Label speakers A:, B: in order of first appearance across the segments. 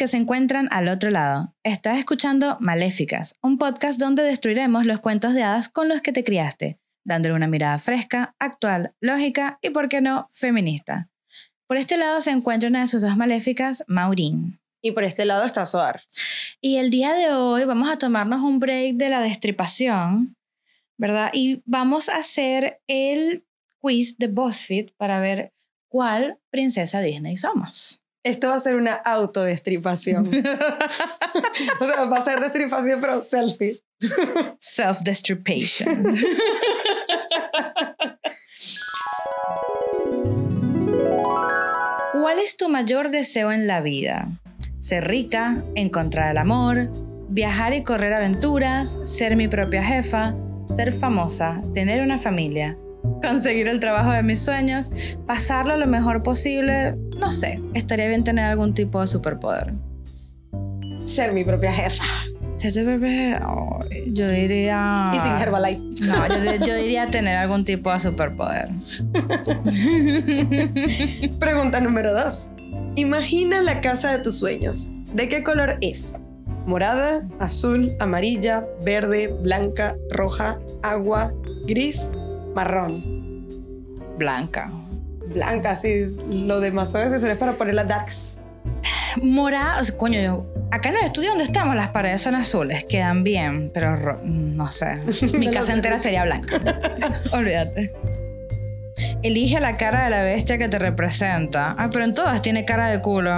A: Que se encuentran al otro lado. Estás escuchando Maléficas, un podcast donde destruiremos los cuentos de hadas con los que te criaste, dándole una mirada fresca, actual, lógica y, por qué no, feminista. Por este lado se encuentra una de sus dos maléficas, Maureen.
B: Y por este lado está Soar.
A: Y el día de hoy vamos a tomarnos un break de la destripación, ¿verdad? Y vamos a hacer el quiz de BuzzFeed para ver cuál princesa Disney somos.
B: Esto va a ser una autodestripación. o sea, va a ser destripación, pero selfie.
A: Self-destripation. ¿Cuál es tu mayor deseo en la vida? Ser rica, encontrar el amor, viajar y correr aventuras, ser mi propia jefa, ser famosa, tener una familia, conseguir el trabajo de mis sueños, pasarlo lo mejor posible. No sé, estaría bien tener algún tipo de superpoder.
B: Ser mi propia jefa.
A: Ser jefa, ay, yo diría.
B: Y sin Herbalife.
A: No, yo, yo diría tener algún tipo de superpoder.
B: Pregunta número dos. Imagina la casa de tus sueños. ¿De qué color es? Morada, azul, amarilla, verde, blanca, roja, agua, gris, marrón.
A: Blanca.
B: Blanca, sí. Lo demás son accesorios para poner las darks.
A: Morada, coño, yo, acá en el estudio donde estamos las paredes son azules, quedan bien, pero ro- no sé. Mi casa entera sería blanca. Olvídate. Elige la cara de la bestia que te representa. Ah, pero en todas tiene cara de culo.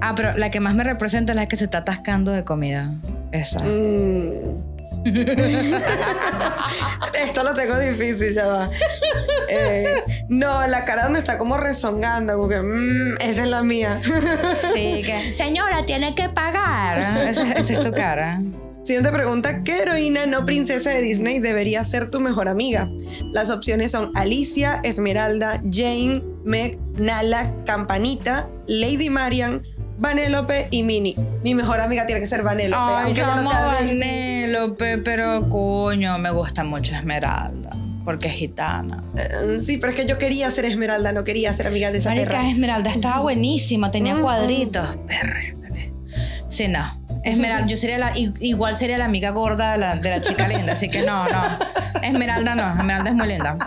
A: Ah, pero la que más me representa es la que se está atascando de comida. Esa.
B: Mm. Esto lo tengo difícil, ya va. Eh, no, la cara donde está como rezongando, como que, mm, esa es la mía.
A: Sí, que. Señora, tiene que pagar. Esa, esa es tu cara.
B: Siguiente pregunta, ¿qué heroína no princesa de Disney debería ser tu mejor amiga? Las opciones son Alicia, Esmeralda, Jane, Meg, Nala, Campanita, Lady Marian, Vanellope y Minnie. Mi mejor amiga tiene que ser Vanellope.
A: Ay, yo
B: no
A: amo
B: sea.
A: Vanellope, pero coño, me gusta mucho Esmeralda. Porque es gitana.
B: Eh, Sí, pero es que yo quería ser Esmeralda, no quería ser amiga de esa
A: Marica,
B: perra.
A: Esmeralda estaba buenísima, tenía cuadritos. Perre, perre. Sí, no. Esmeralda, yo sería la, igual sería la amiga gorda de la, de la chica linda, así que no, no. Esmeralda no, Esmeralda es muy linda.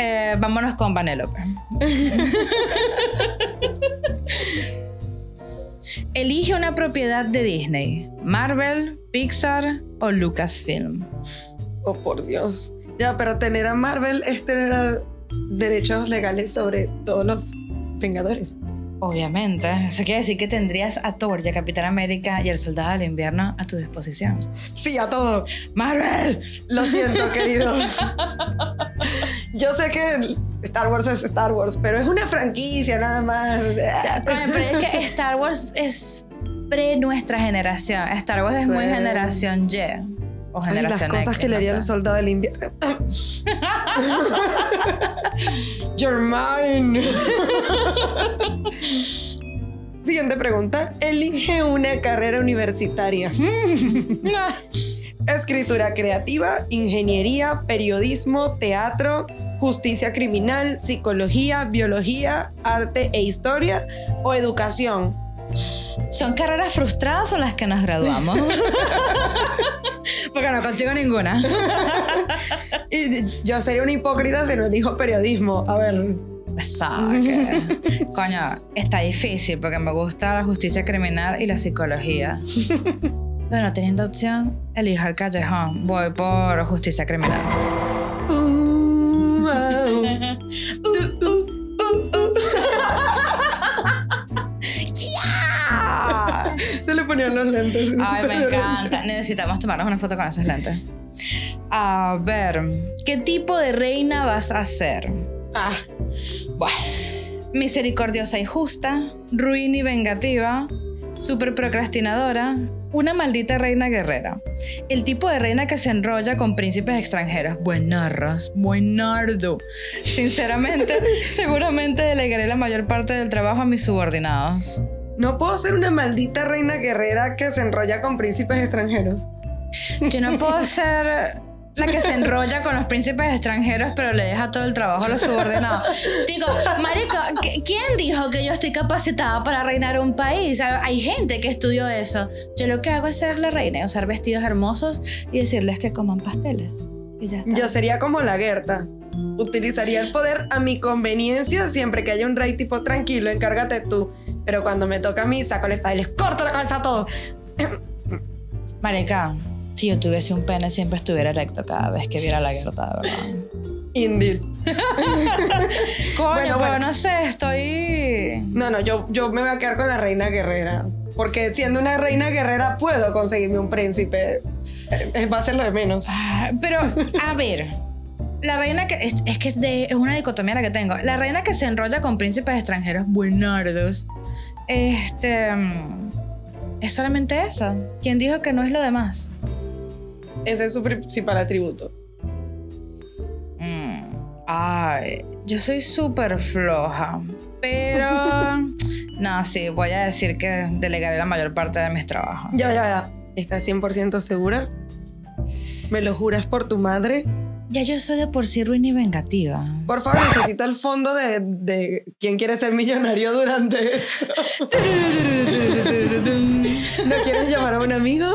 A: Eh, vámonos con Vanellope. Elige una propiedad de Disney: Marvel, Pixar o Lucasfilm.
B: Oh, por Dios. Ya, pero tener a Marvel es tener a derechos legales sobre todos los Vengadores.
A: Obviamente. Eso quiere decir que tendrías a Thor y a Capitán América y el Soldado del Invierno a tu disposición.
B: Sí, a todo.
A: ¡Marvel!
B: Lo siento, querido. Yo sé que Star Wars es Star Wars, pero es una franquicia nada más.
A: Pero es que Star Wars es pre nuestra generación. Star Wars es muy generación Y. O
B: Ay, las
A: generación
B: cosas
A: X,
B: que le haría el soldado del invierno. You're mine. Siguiente pregunta. Elige una carrera universitaria. Escritura creativa, ingeniería, periodismo, teatro, justicia criminal, psicología, biología, arte e historia o educación.
A: ¿Son carreras frustradas o las que nos graduamos? Porque no consigo ninguna.
B: Yo sería una hipócrita si no elijo periodismo. A ver,
A: Saque. Coño, está difícil porque me gusta la justicia criminal y la psicología. Bueno, teniendo opción, elijo el callejón. Voy por justicia criminal.
B: Lentes.
A: Ay, me encanta. Necesitamos tomarnos una foto con esos lentes. A ver, ¿qué tipo de reina vas a ser?
B: Ah,
A: Bueno, misericordiosa y justa, ruin y vengativa, super procrastinadora, una maldita reina guerrera. El tipo de reina que se enrolla con príncipes extranjeros. Buenarras, buenardo. Sinceramente, seguramente delegaré la mayor parte del trabajo a mis subordinados.
B: No puedo ser una maldita reina guerrera que se enrolla con príncipes extranjeros.
A: Yo no puedo ser la que se enrolla con los príncipes extranjeros, pero le deja todo el trabajo a los subordinados. Digo, marico, ¿quién dijo que yo estoy capacitada para reinar un país? Hay gente que estudió eso. Yo lo que hago es ser la reina, usar vestidos hermosos y decirles que coman pasteles. Y ya
B: Yo sería como la Gerta. Utilizaría el poder a mi conveniencia siempre que haya un rey tipo tranquilo, encárgate tú. Pero cuando me toca a mí, saco la espada y les corto la cabeza a todos.
A: Marica, si yo tuviese un pene, siempre estuviera erecto cada vez que viera la guerra, verdad.
B: Indeed.
A: Coño, pero no sé, estoy.
B: No, no, yo, yo me voy a quedar con la reina guerrera. Porque siendo una reina guerrera puedo conseguirme un príncipe. Eh, va a ser lo de menos.
A: Ah, pero, a ver. La reina que. Es, que es, de, es una dicotomía la que tengo. La reina que se enrolla con príncipes extranjeros buenardos. Este. Es solamente eso. ¿Quién dijo que no es lo demás?
B: Ese es su principal atributo.
A: Mm, ay, yo soy súper floja, pero... no, sí, voy a decir que delegaré la mayor parte de mis trabajos.
B: Ya, ya, ya. ¿Estás 100% segura? ¿Me lo juras por tu madre?
A: Ya yo soy de por sí ruin y vengativa.
B: Por favor, necesito el fondo de, de quién quiere ser millonario durante esto. ¿No quieres llamar a un amigo?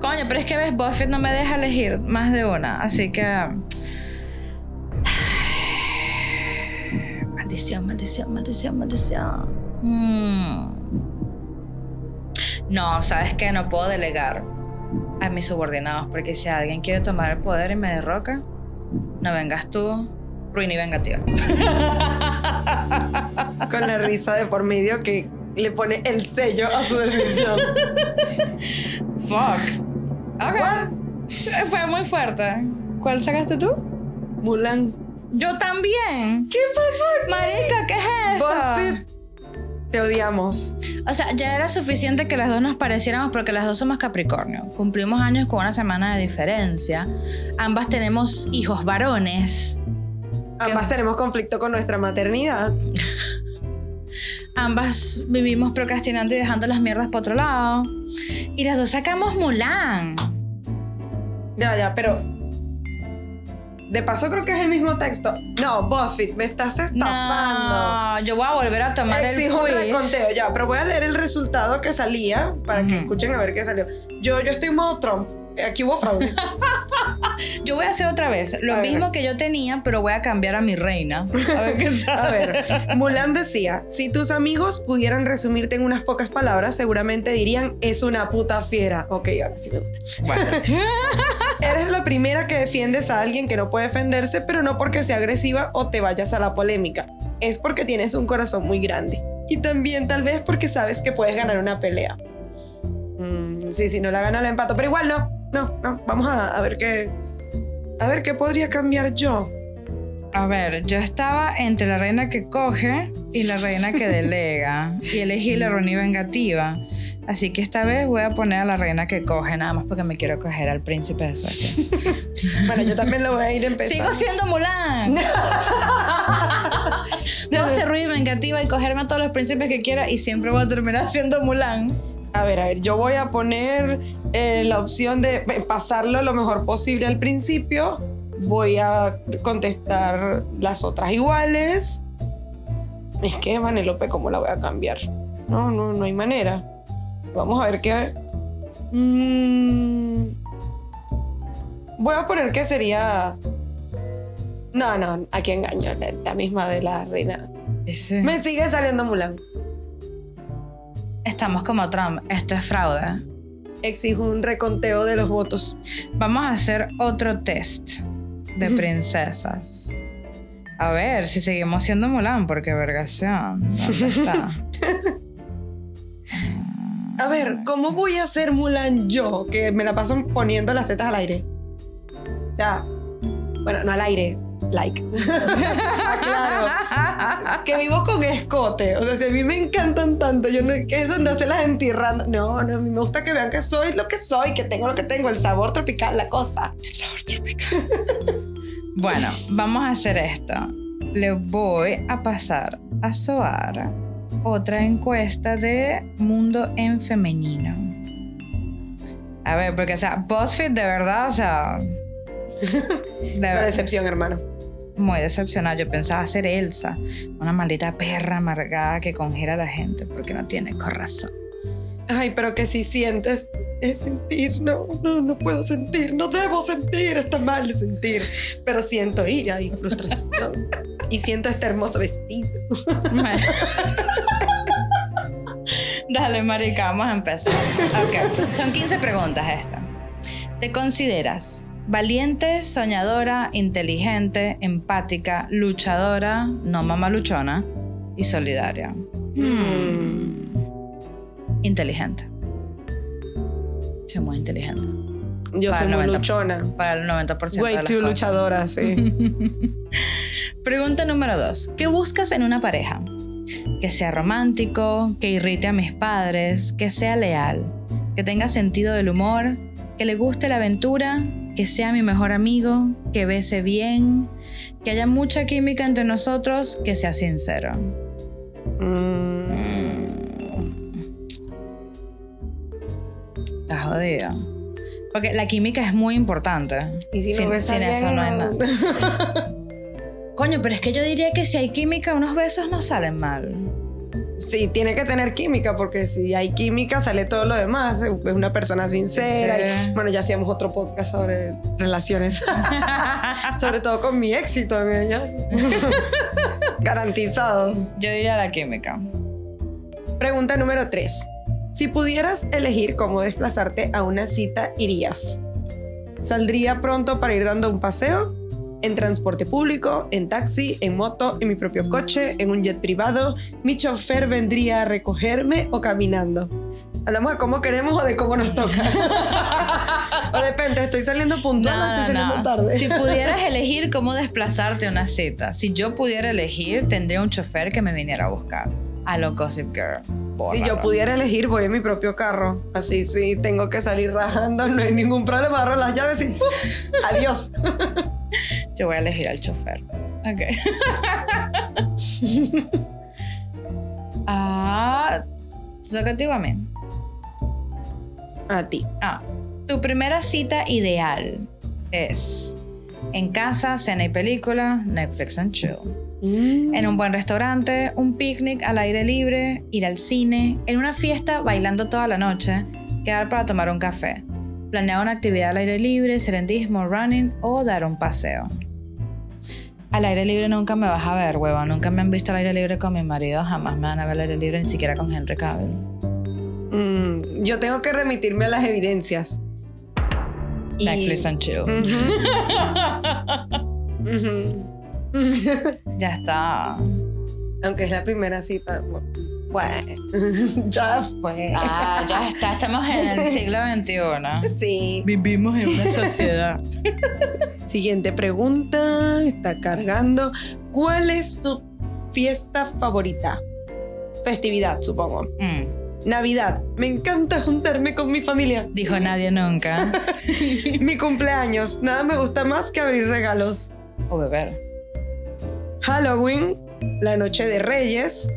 A: Coño, pero es que ves, Buffett no me deja elegir más de una, así que. Maldición, maldición, maldición, maldición. Mm. No, sabes que no puedo delegar a mis subordinados, porque si alguien quiere tomar el poder y me derroca, no vengas tú, ruin y vengativa.
B: Con la risa de por medio que le pone el sello a su decisión.
A: Fuck. Ok. Fue muy fuerte. ¿Cuál sacaste tú?
B: Mulan.
A: Yo también.
B: ¿Qué pasó aquí?
A: Marica, ¿qué es eso?
B: BuzzFeed, te odiamos.
A: O sea, ya era suficiente que las dos nos pareciéramos porque las dos somos Capricornio. Cumplimos años con una semana de diferencia. Ambas tenemos hijos varones.
B: Ambas tenemos conflicto con nuestra maternidad.
A: Ambas vivimos procrastinando y dejando las mierdas por otro lado. Y las dos sacamos Mulan.
B: Ya, ya, pero. De paso, creo que es el mismo texto. No, BuzzFeed, me estás estafando.
A: No, yo voy a volver a tomar
B: Exijo
A: el quiz.
B: reconteo, ya, pero voy a leer el resultado que salía para que escuchen a ver qué salió. Yo, yo estoy en modo Trump. Aquí hubo fraude.
A: Yo voy a hacer otra vez lo
B: A ver.
A: mismo que yo tenía, pero voy a cambiar a mi reina. A ver qué
B: A ver, Mulan decía, si tus amigos pudieran resumirte en unas pocas palabras, seguramente dirían, es una puta fiera. Ok, ahora sí me gusta.
A: Bueno.
B: Eres la primera que defiendes a alguien que no puede defenderse, pero no porque sea agresiva o te vayas a la polémica. Es porque tienes un corazón muy grande. Y también tal vez porque sabes que puedes ganar una pelea. Mm, sí, si no la gana la empato, pero igual no. No, no, vamos a, a ver qué... A ver qué podría cambiar yo.
A: A ver, yo estaba entre la reina que coge y la reina que delega. Y elegí la reina vengativa. Así que esta vez voy a poner a la reina que coge, nada más porque me quiero coger al príncipe de Suecia.
B: Bueno, yo también lo voy a ir empezando.
A: Sigo siendo Mulan. Puedo ser ruin vengativa y cogerme a todos los príncipes que quiera y siempre voy a terminar siendo Mulan.
B: A ver, a ver, yo voy a poner eh, la opción de eh, pasarlo lo mejor posible al principio. Voy a contestar las otras iguales. Es que Vanelope, ¿cómo la voy a cambiar? No, no, no hay manera. Vamos a ver qué. Mm, voy a poner que sería. No, no, aquí engaño, la, la misma de la reina.
A: Ese-
B: Me sigue saliendo Mulan.
A: Estamos como Trump. Esto es fraude.
B: Exijo un reconteo de los votos.
A: Vamos a hacer otro test de princesas. A ver si seguimos siendo Mulan, porque vergación. ¿Dónde está?
B: A ver, ¿cómo voy a ser Mulan yo? Que me la paso poniendo las tetas al aire. O sea, bueno, no al aire, like. claro. que vivo con escote. O sea, si a mí me encantan tanto, yo no, que eso de hacerlas entirrando. No, no, a mí me gusta que vean que soy lo que soy, que tengo lo que tengo, el sabor tropical, la cosa.
A: El sabor tropical. bueno, vamos a hacer esto. Le voy a pasar a Soar otra encuesta de Mundo en Femenino. A ver, porque, o sea, BuzzFeed de verdad, o sea.
B: De La decepción, hermano.
A: Muy decepcionada. Yo pensaba ser Elsa, una maldita perra amargada que congela a la gente porque no tiene corazón.
B: Ay, pero que si sientes es sentir, no, no, no puedo sentir, no debo sentir, está mal sentir, pero siento ira y frustración y siento este hermoso vestido.
A: Dale, marica, vamos a empezar. Ok, son 15 preguntas estas. ¿Te consideras valiente, soñadora, inteligente, empática, luchadora, no mamaluchona y solidaria? Hmm. Inteligente. Soy muy inteligente.
B: Yo soy muy luchona.
A: Para el 90%
B: Way
A: de
B: too luchadora, sí.
A: Pregunta número dos. ¿Qué buscas en una pareja? Que sea romántico, que irrite a mis padres, que sea leal, que tenga sentido del humor, que le guste la aventura, que sea mi mejor amigo, que bese bien, que haya mucha química entre nosotros, que sea sincero. Mm. Está jodido. Porque la química es muy importante.
B: Y si sin, sin eso no hay nada.
A: Coño, pero es que yo diría que si hay química, unos besos no salen mal.
B: Sí, tiene que tener química, porque si hay química sale todo lo demás. Es una persona sincera. bueno, ya hacíamos otro podcast sobre relaciones. sobre todo con mi éxito en ellas. Garantizado.
A: Yo diría la química.
B: Pregunta número 3. Si pudieras elegir cómo desplazarte a una cita, irías. ¿Saldría pronto para ir dando un paseo? En transporte público, en taxi, en moto, en mi propio coche, en un jet privado. Mi chofer vendría a recogerme o caminando. Hablamos de cómo queremos o de cómo nos toca. o depende, estoy saliendo puntual o estoy saliendo tarde.
A: si pudieras elegir cómo desplazarte a una cita, si yo pudiera elegir, tendría un chofer que me viniera a buscar. A lo Gossip Girl.
B: Si yo pudiera elegir, voy en mi propio carro. Así, sí, tengo que salir rajando, no hay ningún problema, agarro las llaves y adiós.
A: Yo voy a elegir al chofer. Ok. ah, toca a mí.
B: A ti.
A: Ah, tu primera cita ideal es en casa, cena y película, Netflix and chill. Mm. En un buen restaurante, un picnic al aire libre, ir al cine, en una fiesta bailando toda la noche, quedar para tomar un café. Planear una actividad al aire libre, serendismo, running o dar un paseo. Al aire libre nunca me vas a ver, hueva. Nunca me han visto al aire libre con mi marido. Jamás me van a ver al aire libre, ni siquiera con Henry Cavill.
B: Mm, yo tengo que remitirme a las evidencias.
A: Netflix and chill. ya está.
B: Aunque es la primera cita. Bueno, ya fue.
A: Ah, ya está. Estamos en el siglo XXI.
B: Sí.
A: Vivimos en una sociedad.
B: Siguiente pregunta. Está cargando. ¿Cuál es tu fiesta favorita? Festividad, supongo. Mm. Navidad. Me encanta juntarme con mi familia.
A: Dijo nadie nunca.
B: mi cumpleaños. Nada me gusta más que abrir regalos.
A: O beber.
B: Halloween. La noche de Reyes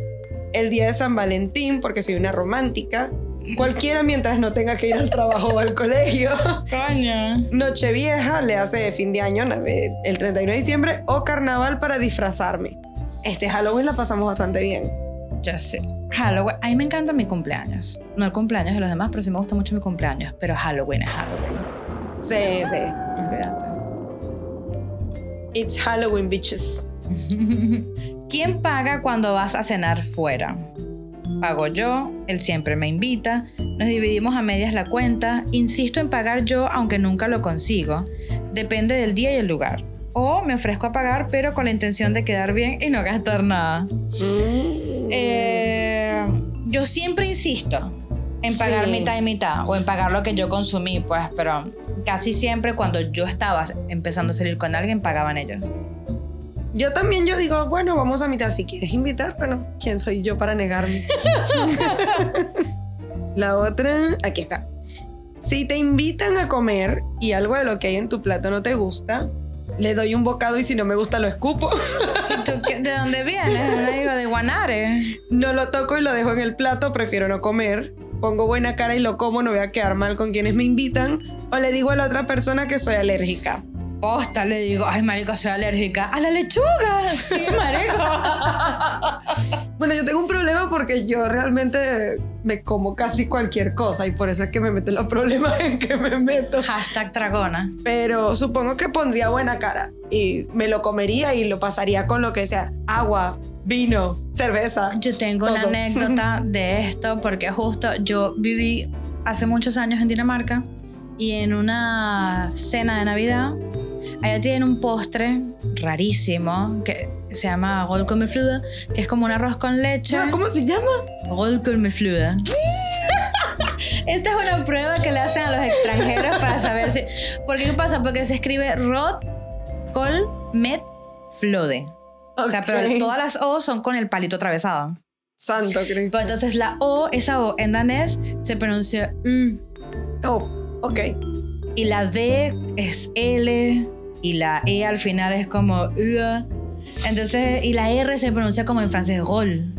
B: el día de San Valentín, porque soy una romántica. Cualquiera mientras no tenga que ir al trabajo o al colegio.
A: Coño.
B: Nochevieja le hace fin de año, el 31 de diciembre, o carnaval para disfrazarme. Este Halloween la pasamos bastante bien.
A: Ya sé. Halloween, a mí me encanta mi cumpleaños. No el cumpleaños de los demás, pero sí me gusta mucho mi cumpleaños. Pero Halloween es Halloween.
B: Sí, sí. It's Halloween, bitches.
A: ¿Quién paga cuando vas a cenar fuera? Pago yo, él siempre me invita, nos dividimos a medias la cuenta, insisto en pagar yo aunque nunca lo consigo, depende del día y el lugar. O me ofrezco a pagar pero con la intención de quedar bien y no gastar nada. Mm. Eh, yo siempre insisto en pagar mitad y mitad o en pagar lo que yo consumí, pues, pero casi siempre cuando yo estaba empezando a salir con alguien pagaban ellos.
B: Yo también yo digo, bueno, vamos a mitad. Si quieres invitar, bueno, ¿quién soy yo para negarme? La otra, aquí está. Si te invitan a comer y algo de lo que hay en tu plato no te gusta, le doy un bocado y si no me gusta lo escupo.
A: ¿Y tú qué- ¿De dónde vienes? No digo de Guanare.
B: No lo toco y lo dejo en el plato, prefiero no comer. Pongo buena cara y lo como, no voy a quedar mal con quienes me invitan. O le digo a la otra persona que soy alérgica.
A: Posta, le digo, ay, marico, soy alérgica. ¡A la lechuga! Sí, marico.
B: Bueno, yo tengo un problema porque yo realmente me como casi cualquier cosa y por eso es que me meto en los problemas en que me meto.
A: Hashtag dragona.
B: Pero supongo que pondría buena cara y me lo comería y lo pasaría con lo que sea. Agua, vino, cerveza.
A: Yo tengo una
B: Todo.
A: anécdota de esto porque justo yo viví hace muchos años en Dinamarca y en una cena de Navidad, allá tienen un postre rarísimo que se llama Rolkommelflude, que es como un arroz con leche.
B: Ah, ¿Cómo se llama?
A: Rolkommelflude. Esta es una prueba que le hacen a los extranjeros para saber si... ¿Por qué qué pasa? Porque se escribe Rot, Col, Met, Flode. O sea, pero todas las O son con el palito atravesado.
B: Santo Cristo.
A: Pero entonces la O, esa O en danés se pronuncia U.
B: Oh, ok.
A: Y la D es L. Y la E al final es como. Entonces, y la R se pronuncia como en francés, Roll.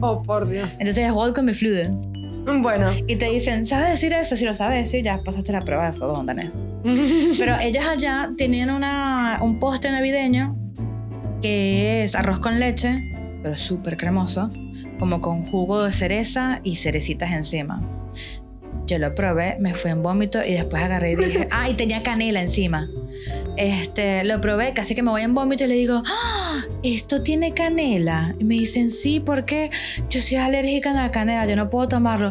B: Oh, por Dios.
A: Entonces es Roll con mi fluide.
B: Bueno.
A: Y te dicen, ¿sabes decir eso? Si lo sabes decir, ya pasaste la prueba de fuego danés. Pero ellas allá tenían una, un postre navideño que es arroz con leche, pero súper cremoso, como con jugo de cereza y cerecitas encima. Yo lo probé, me fui en vómito y después agarré y dije, ah, y tenía canela encima. Este, lo probé, casi que me voy en vómito y le digo, ah, esto tiene canela. Y me dicen, sí, ¿por qué? Yo soy alérgica a la canela, yo no puedo tomarlo.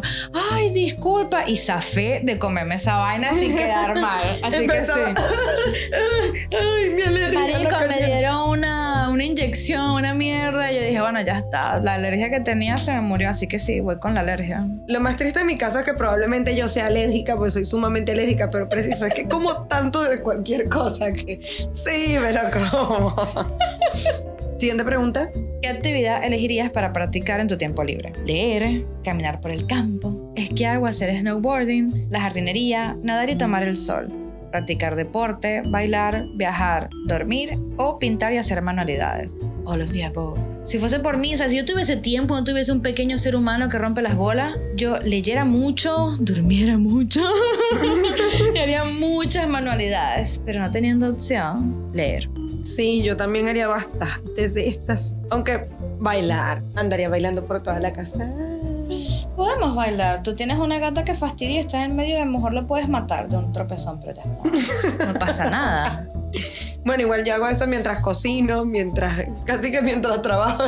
A: Ay, disculpa. Y zafé de comerme esa vaina sin quedar mal. Así
B: Empezaba.
A: que sí.
B: Ay, mi alergia.
A: Marico, me dieron una, una inyección, una mierda. Y yo dije, bueno, ya está. La alergia que tenía se me murió, así que sí, voy con la alergia.
B: Lo más triste en mi caso es que probablemente yo sea alérgica, pues soy sumamente alérgica, pero preciso es que como tanto de cualquier cosa que sí, me lo como. Siguiente pregunta.
A: ¿Qué actividad elegirías para practicar en tu tiempo libre? Leer, caminar por el campo, esquiar o hacer snowboarding, la jardinería, nadar y tomar el sol, practicar deporte, bailar, viajar, dormir o pintar y hacer manualidades. O los po. Si fuese por mí, o sea, si yo tuviese tiempo, no tuviese un pequeño ser humano que rompe las bolas, yo leyera mucho, durmiera mucho y haría muchas manualidades, pero no teniendo opción, leer.
B: Sí, yo también haría bastantes de estas. Aunque bailar, andaría bailando por toda la casa.
A: Pues podemos bailar. Tú tienes una gata que fastidia y está en medio, a lo mejor lo puedes matar de un tropezón, pero ya está. No pasa nada.
B: Bueno, igual yo hago eso mientras cocino, mientras, casi que mientras trabajo.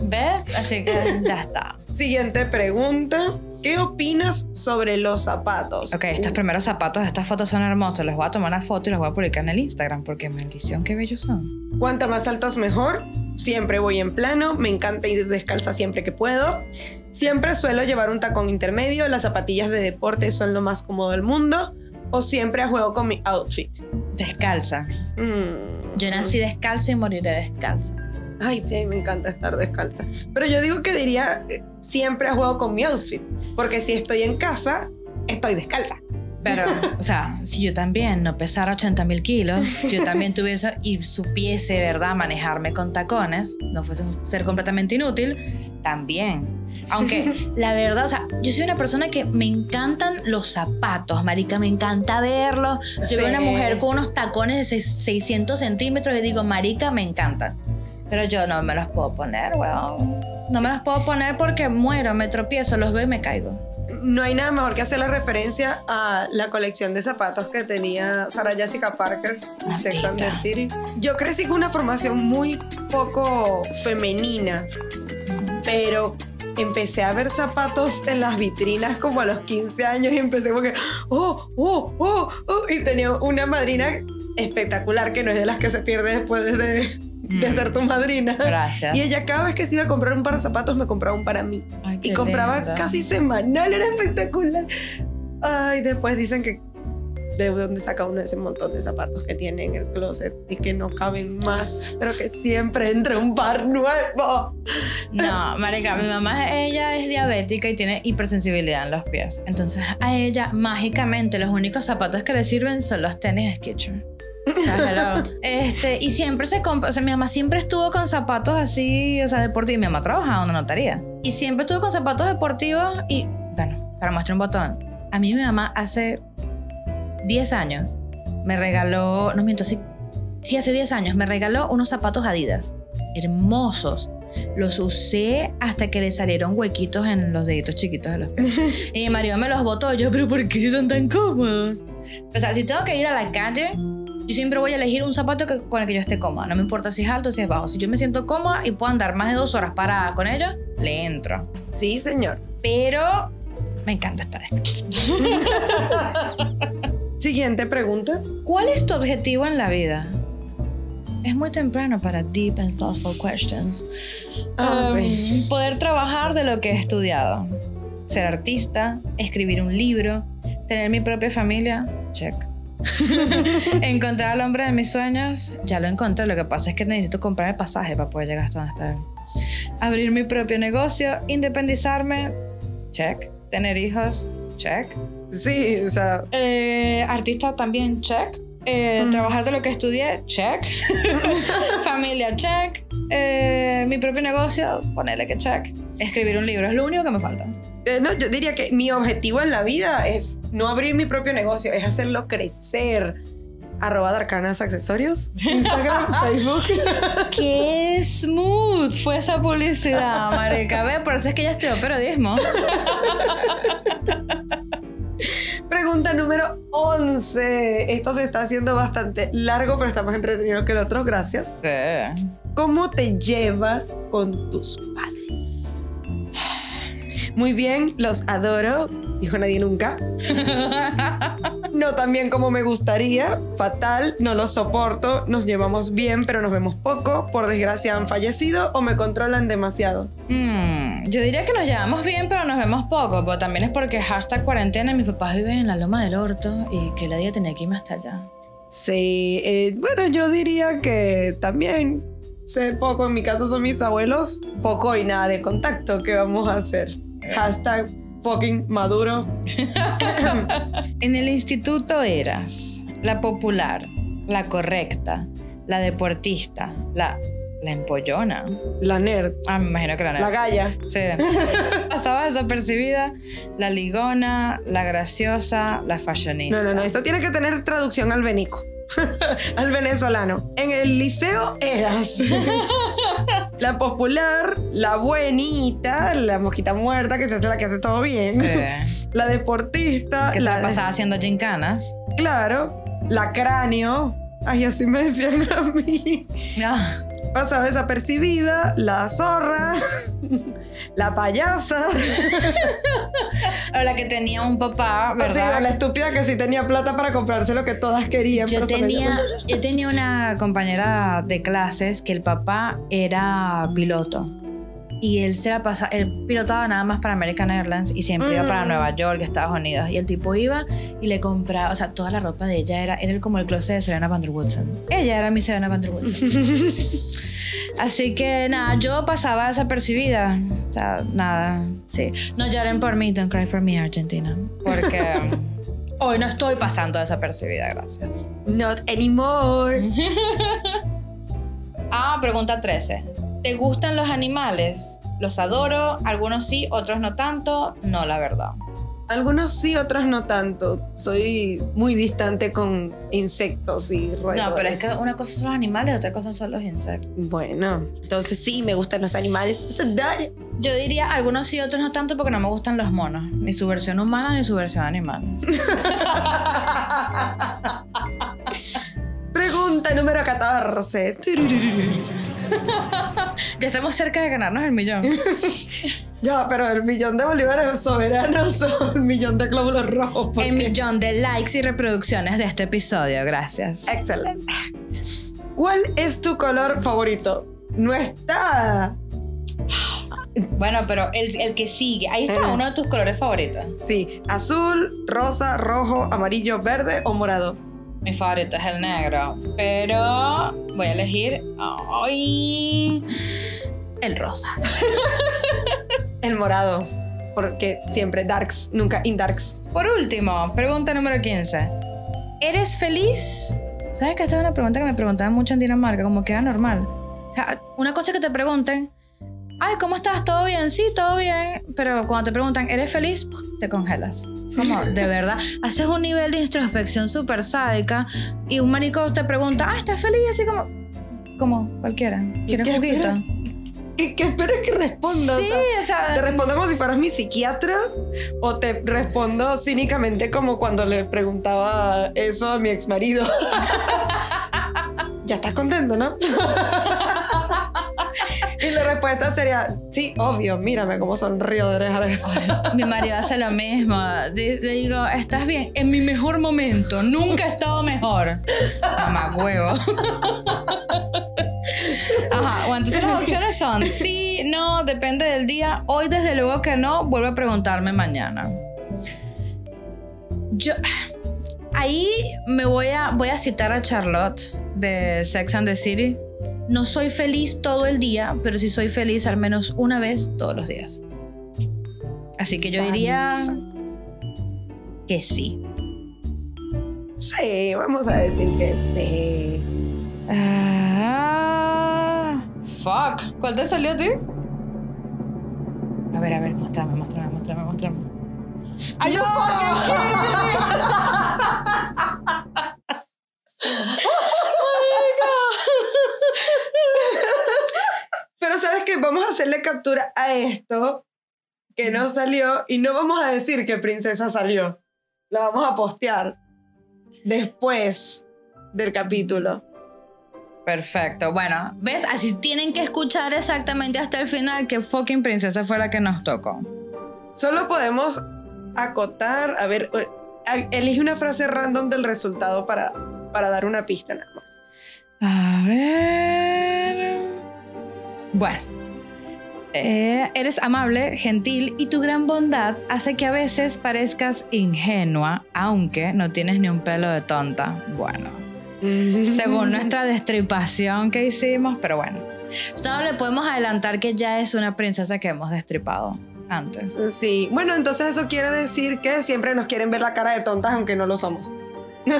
A: ¿Ves? Así que ya está.
B: Siguiente pregunta. ¿Qué opinas sobre los zapatos?
A: Ok, estos primeros zapatos, estas fotos son hermosos. Les voy a tomar una foto y los voy a publicar en el Instagram porque maldición, qué bellos son.
B: Cuanto más altos mejor. Siempre voy en plano. Me encanta ir descalza siempre que puedo. Siempre suelo llevar un tacón intermedio. Las zapatillas de deporte son lo más cómodo del mundo. O siempre juego con mi outfit.
A: Descalza.
B: Mm.
A: Yo nací descalza y moriré descalza.
B: Ay, sí, me encanta estar descalza. Pero yo digo que diría eh, siempre juego con mi outfit. Porque si estoy en casa, estoy descalza.
A: Pero, o sea, si yo también no pesara 80 mil kilos, yo también tuviese y supiese, ¿verdad?, manejarme con tacones, no fuese un ser completamente inútil, también. Aunque la verdad, o sea, yo soy una persona que me encantan los zapatos, marica, me encanta verlos. Yo veo
B: Sí.
A: una mujer con unos tacones de seis- 600 centímetros y digo, marica, me encantan. Pero yo no me los puedo poner, weón. No me los puedo poner porque muero, me tropiezo, los veo y me caigo.
B: No hay nada mejor que hacer la referencia a la colección de zapatos que tenía Sarah Jessica Parker, Sex and the
A: Maldita.
B: City. Yo crecí con una formación muy poco femenina, pero empecé a ver zapatos en las vitrinas como a los 15 años y empecé como que, oh, oh, oh, oh, y tenía una madrina espectacular que no es de las que se pierde después de, de ser tu madrina.
A: Gracias.
B: Y ella cada vez que se iba a comprar un par de zapatos me compraba un para mí.
A: Ay,
B: Y compraba casi semanal, era espectacular. Ay, después dicen que de dónde saca uno ese montón de zapatos que tiene en el closet y que no caben más, pero que siempre entra un par nuevo.
A: No, marica, mi mamá, ella es diabética y tiene hipersensibilidad en los pies. Entonces a ella, mágicamente, los únicos zapatos que le sirven son los tenis Skechers. O sea, hello. Este, y siempre se compra, o sea, mi mamá siempre estuvo con zapatos así, o sea, deportivos. Mi mamá trabajaba en una notaría. Y siempre estuvo con zapatos deportivos y, bueno, para mostrar un botón. A mí mi mamá hace 10 años me regaló, no miento, sí, sí hace 10 años me regaló unos zapatos Adidas. Hermosos. Los usé hasta que le salieron huequitos en los deditos chiquitos de los pies. y mi marido me los botó. Yo, pero ¿por qué son tan cómodos? O sea, si tengo que ir a la calle, yo siempre voy a elegir un zapato que- con el que yo esté cómoda. No me importa si es alto o si es bajo. Si yo me siento cómoda y puedo andar más de dos horas parada con ella, le entro.
B: Sí, señor.
A: Pero me encanta estar descalza.
B: Siguiente pregunta.
A: ¿Cuál es tu objetivo en la vida? Es muy temprano para deep and thoughtful questions. Um,
B: sí.
A: Poder trabajar de lo que he estudiado. Ser artista, escribir un libro, tener mi propia familia. Check. Encontrar al hombre de mis sueños. Ya lo encontré. Lo que pasa es que necesito comprar el pasaje para poder llegar hasta donde está él. Abrir mi propio negocio. Independizarme. Check. Tener hijos. Check.
B: Sí, o sea,
A: Eh, artista también, check. Eh,
B: Mm.
A: Trabajar de lo que estudié, check. Familia, check. Eh, mi propio negocio, ponele que check. Escribir un libro es lo único que me falta.
B: Eh, no, yo diría que mi objetivo en la vida es no abrir mi propio negocio, es hacerlo crecer. Arroba Darcanas Accesorios, Instagram, Facebook.
A: ¡Qué smooth fue esa publicidad, marica! Ve, por eso es que ya estudió periodismo.
B: Pregunta número 11. Esto se está haciendo bastante largo, pero está más entretenido que el otro. Gracias.
A: Sí.
B: ¿Cómo te llevas con tus padres? Muy bien, los adoro, dijo nadie nunca. No tan bien como me gustaría, fatal, no los soporto, nos llevamos bien pero nos vemos poco, por desgracia han fallecido o me controlan demasiado.
A: Mm, yo diría que nos llevamos bien, pero nos vemos poco. Pero también es porque hashtag cuarentena y mis papás viven en la loma del orto y que la día tenía que irme hasta allá.
B: Sí, eh, bueno, yo diría que también sé poco, en mi caso son mis abuelos, poco y nada de contacto, ¿qué vamos a hacer? Hashtag fucking maduro.
A: En el instituto eras la popular, la correcta, la deportista, la, la empollona.
B: La nerd,
A: Ah, me imagino que la
B: la
A: neta.
B: galla.
A: Sí. Pasaba desapercibida, la ligona, la graciosa, la fashionista.
B: No, no, no, esto tiene que tener traducción al venico. al venezolano. En el liceo eras la popular, la buenita, la mosquita muerta que se hace la que hace todo bien,
A: Sí.
B: la deportista,
A: Que se la
B: la
A: pasaba haciendo gincanas.
B: claro, la cráneo. Ay, así me decían a mí.
A: Ah,
B: Pasaba desapercibida, la zorra, la payasa,
A: o la que tenía un papá,
B: o sea,
A: ¿verdad?
B: la estúpida que sí tenía plata para comprarse lo que todas querían.
A: Yo tenía, yo tenía una compañera de clases que el papá era piloto. Y él se la pasa, él pilotaba nada más para American Airlines y siempre iba para
B: Mm.
A: Nueva York, Estados Unidos. Y el tipo iba y le compraba, o sea, toda la ropa de ella era, era como el closet de Serena Van der Woodsen. Ella era mi Serena Van der Woodsen. Así que nada, yo pasaba desapercibida. O sea, nada, sí. No lloren por mí, don't cry for me, Argentina. Porque hoy no estoy pasando desapercibida, gracias.
B: Not anymore.
A: Ah, pregunta 13. ¿Te gustan los animales? Los adoro, algunos sí, otros no tanto. No, la verdad.
B: Algunos sí, otros no tanto. Soy muy distante con insectos y roedores.
A: No, pero es que una cosa son los animales, otra cosa son los insectos.
B: Bueno, entonces sí, me gustan los animales.
A: Yo diría algunos sí, otros no tanto porque no me gustan los monos. Ni su versión humana ni su versión animal.
B: Pregunta número 14.
A: Ya estamos cerca de ganarnos el millón.
B: Ya, pero el millón de bolívares soberanos o el millón de glóbulos rojos. porque-
A: El millón de likes y reproducciones de este episodio, gracias.
B: Excelente. ¿Cuál es tu color favorito? No está.
A: Bueno, pero el, el que sigue, ahí está
B: Ajá.
A: uno de tus colores favoritos.
B: Sí, azul, rosa, rojo, amarillo, verde o morado.
A: Mi favorito es el negro, pero voy a elegir el rosa.
B: El morado, porque siempre darks, nunca indarks.
A: Por último, pregunta número 15. ¿Eres feliz? ¿Sabes que esta es una pregunta que me preguntaban mucho en Dinamarca, como que era normal? O sea, una cosa que te pregunten, ay, ¿cómo estás? ¿Todo bien? Sí, todo bien. Pero cuando te preguntan, ¿eres feliz? Te congelas. Como, de verdad, haces un nivel de introspección súper sádica y un marico te pregunta, ah, ¿estás feliz? Así como, como cualquiera. ¿Quieres
B: ¿Qué
A: juguito?
B: espera? ¿Qué, qué esperas que responda?
A: Sí, o sea,
B: ¿Te respondo como si fueras mi psiquiatra? ¿O te respondo cínicamente como cuando le preguntaba eso a mi ex marido? ya estás contento, ¿no? respuesta sería, sí, obvio, mírame cómo sonrío de oreja a.
A: Mi marido hace lo mismo. Le digo, ¿estás bien? En mi mejor momento. Nunca he estado mejor. Mamá huevo. Ajá, bueno, entonces las opciones son sí, no, depende del día. Hoy desde luego que no, vuelve a preguntarme mañana. Yo ahí me voy a voy a citar a Charlotte de Sex and the City. No soy feliz todo el día, pero sí soy feliz al menos una vez todos los días. Así que yo diría que sí.
B: Sí, vamos a decir que sí.
A: Ah, fuck. ¿Cuál te salió a ti? A ver, a ver, mostrame, mostrame, mostrame, mostrame. Are you fucking kidding me?
B: Pero sabes que vamos a hacerle captura a esto que no salió y no vamos a decir que princesa salió. La vamos a postear después del capítulo.
A: Perfecto. Bueno, ¿ves? Así tienen que escuchar exactamente hasta el final que fucking princesa fue la que nos tocó.
B: Solo podemos acotar, a ver, eh, elige una frase random del resultado para, para dar una pista nada más.
A: A ver. Bueno. Eh, eres amable, gentil y tu gran bondad hace que a veces parezcas ingenua, aunque no tienes ni un pelo de tonta. Bueno, según nuestra destripación que hicimos, pero bueno. Solo le podemos adelantar que ya es una princesa que hemos destripado antes.
B: Sí, bueno, entonces eso quiere decir que siempre nos quieren ver la cara de tontas aunque no lo somos.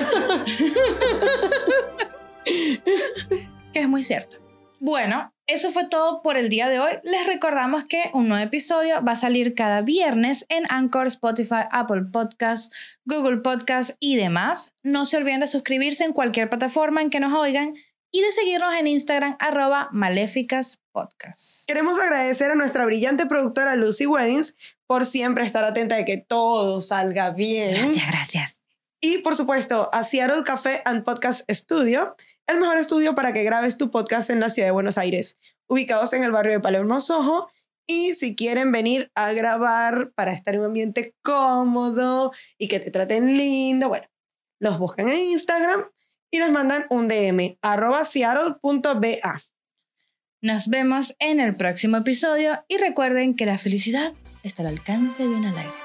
A: que es muy cierto. Bueno, eso fue todo por el día de hoy. Les recordamos que un nuevo episodio va a salir cada viernes en Anchor, Spotify, Apple Podcasts, Google Podcasts y demás. No se olviden de suscribirse en cualquier plataforma en que nos oigan y de seguirnos en Instagram arroba.
B: Queremos agradecer a nuestra brillante productora Lucy Weddings por siempre estar atenta de que todo salga bien.
A: Gracias, gracias.
B: Y por supuesto, a Seattle Café and Podcast Studio, el mejor estudio para que grabes tu podcast en la ciudad de Buenos Aires, ubicados en el barrio de Palermo Soho. Y si quieren venir a grabar para estar en un ambiente cómodo y que te traten lindo, bueno, los buscan en Instagram y les mandan un DM, arroba seattle.ba.
A: Nos vemos en el próximo episodio y recuerden que la felicidad está al alcance de una lágrima.